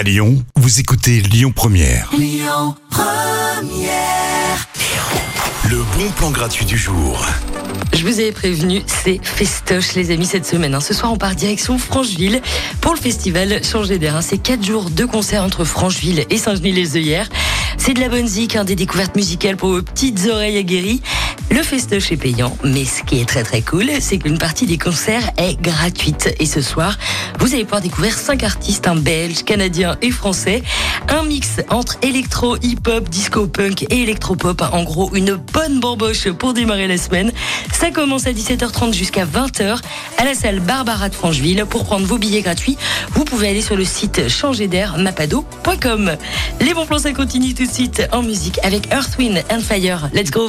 À Lyon, vous écoutez Lyon Première. Le bon plan gratuit du jour. Je vous avais prévenu, c'est festoche les amis cette semaine. hein. Ce soir on part direction Francheville pour le festival Changer d'air. hein. C'est quatre jours de concerts entre Francheville et Saint-Genis-les-Œillères. C'est de la bonne zik, hein, des découvertes musicales pour vos petites oreilles aguerries. Le festoche est payant, mais ce qui est très très cool, c'est qu'une partie des concerts est gratuite. Et ce soir, vous allez pouvoir découvrir cinq artistes, un belge, canadien et français. Un mix entre électro, hip-hop, disco-punk et électro-pop. En gros, une bonne bamboche pour démarrer la semaine. Ça commence à 17h30 jusqu'à 20h à la salle Barbara de Francheville. Pour prendre vos billets gratuits, vous pouvez aller sur le site changerdairmapado.com. Les bons plans, ça continue tout de suite en musique avec Earth, Wind and Fire. Let's go!